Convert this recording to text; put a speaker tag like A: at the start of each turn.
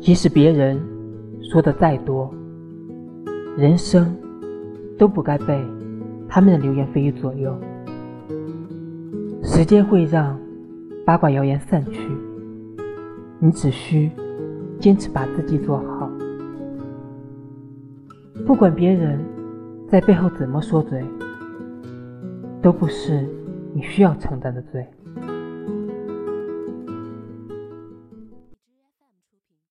A: 即使别人说的再多人生都不该被他们的流言蜚语左右。时间会让八卦谣言散去你只需坚持把自己做好。不管别人在背后怎么说嘴都不是你需要承担的罪。